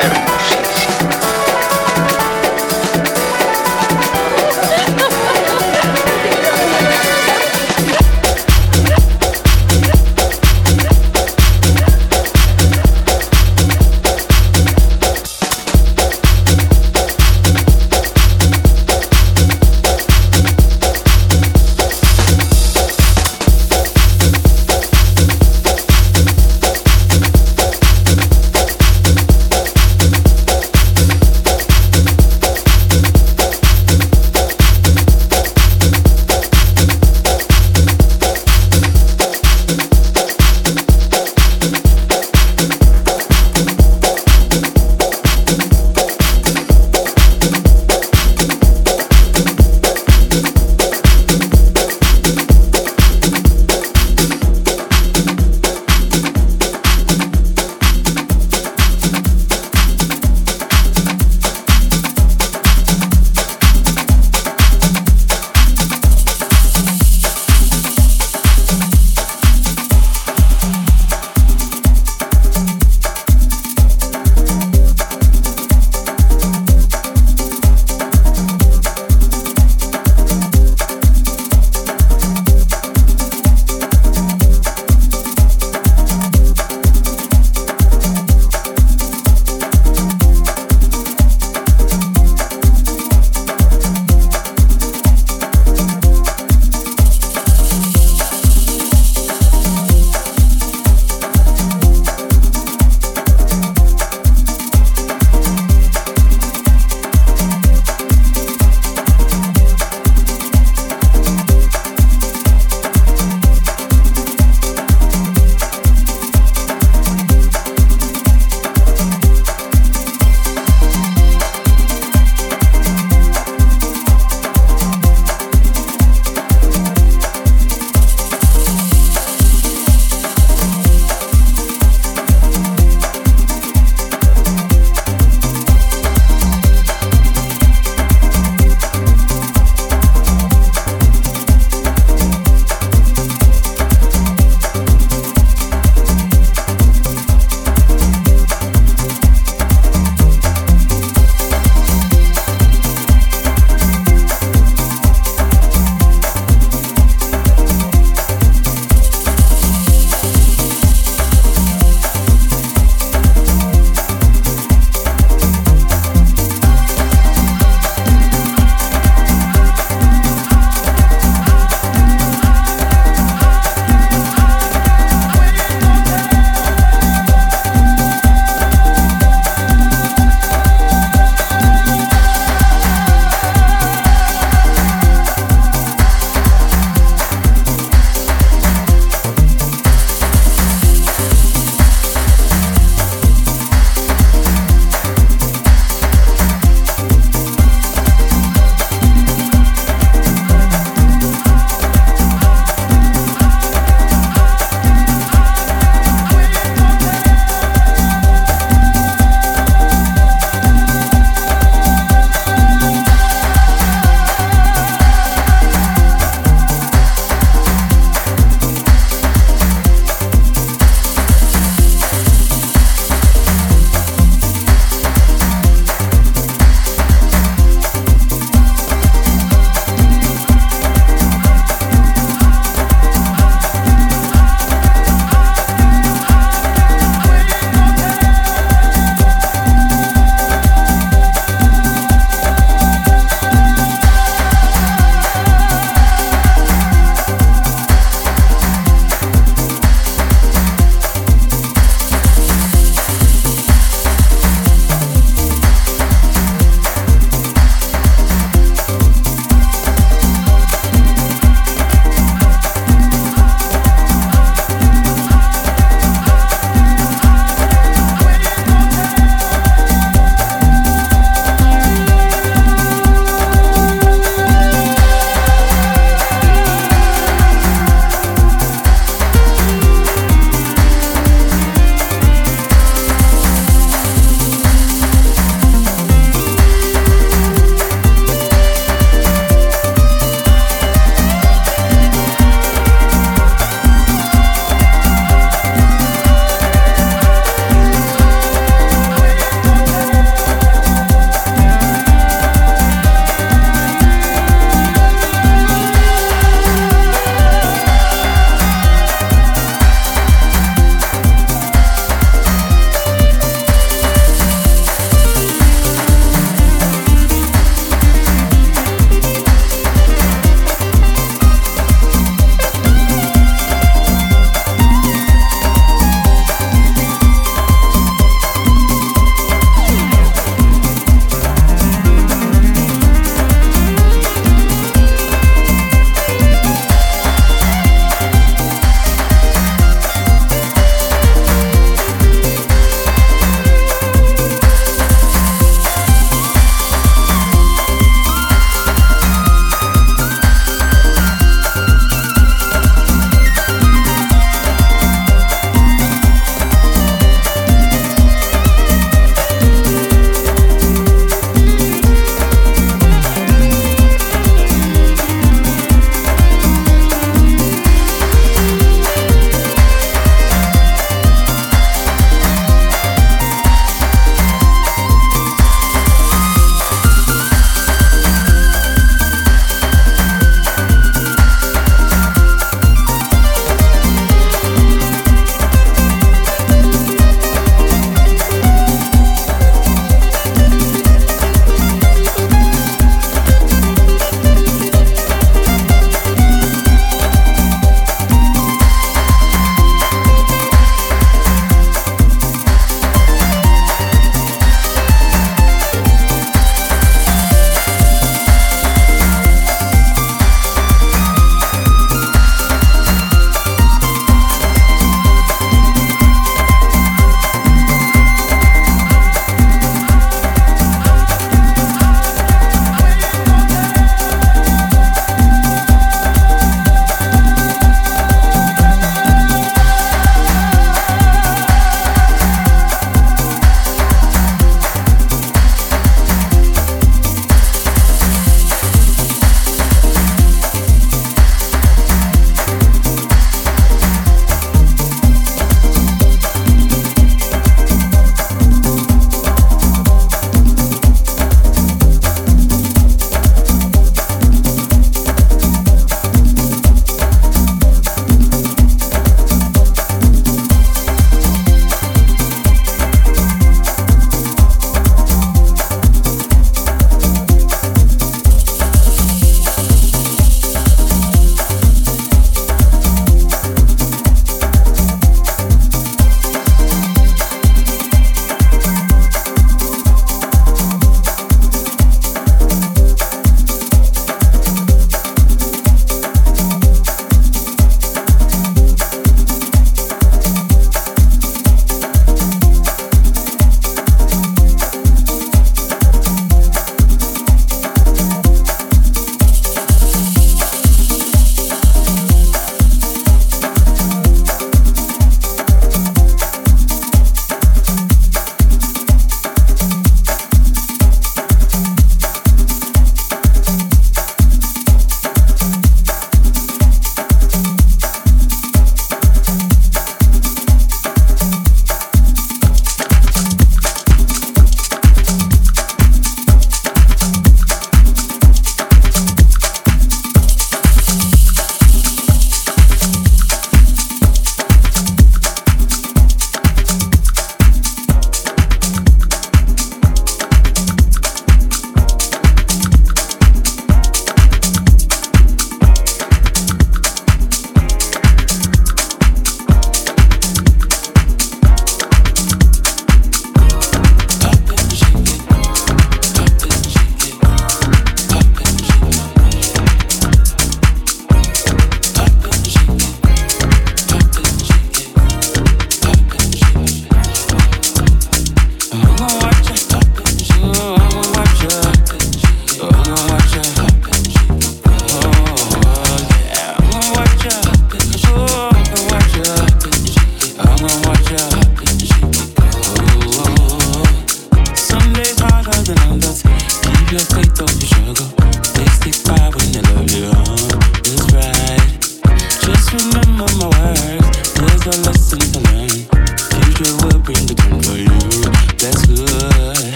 Hermosísima.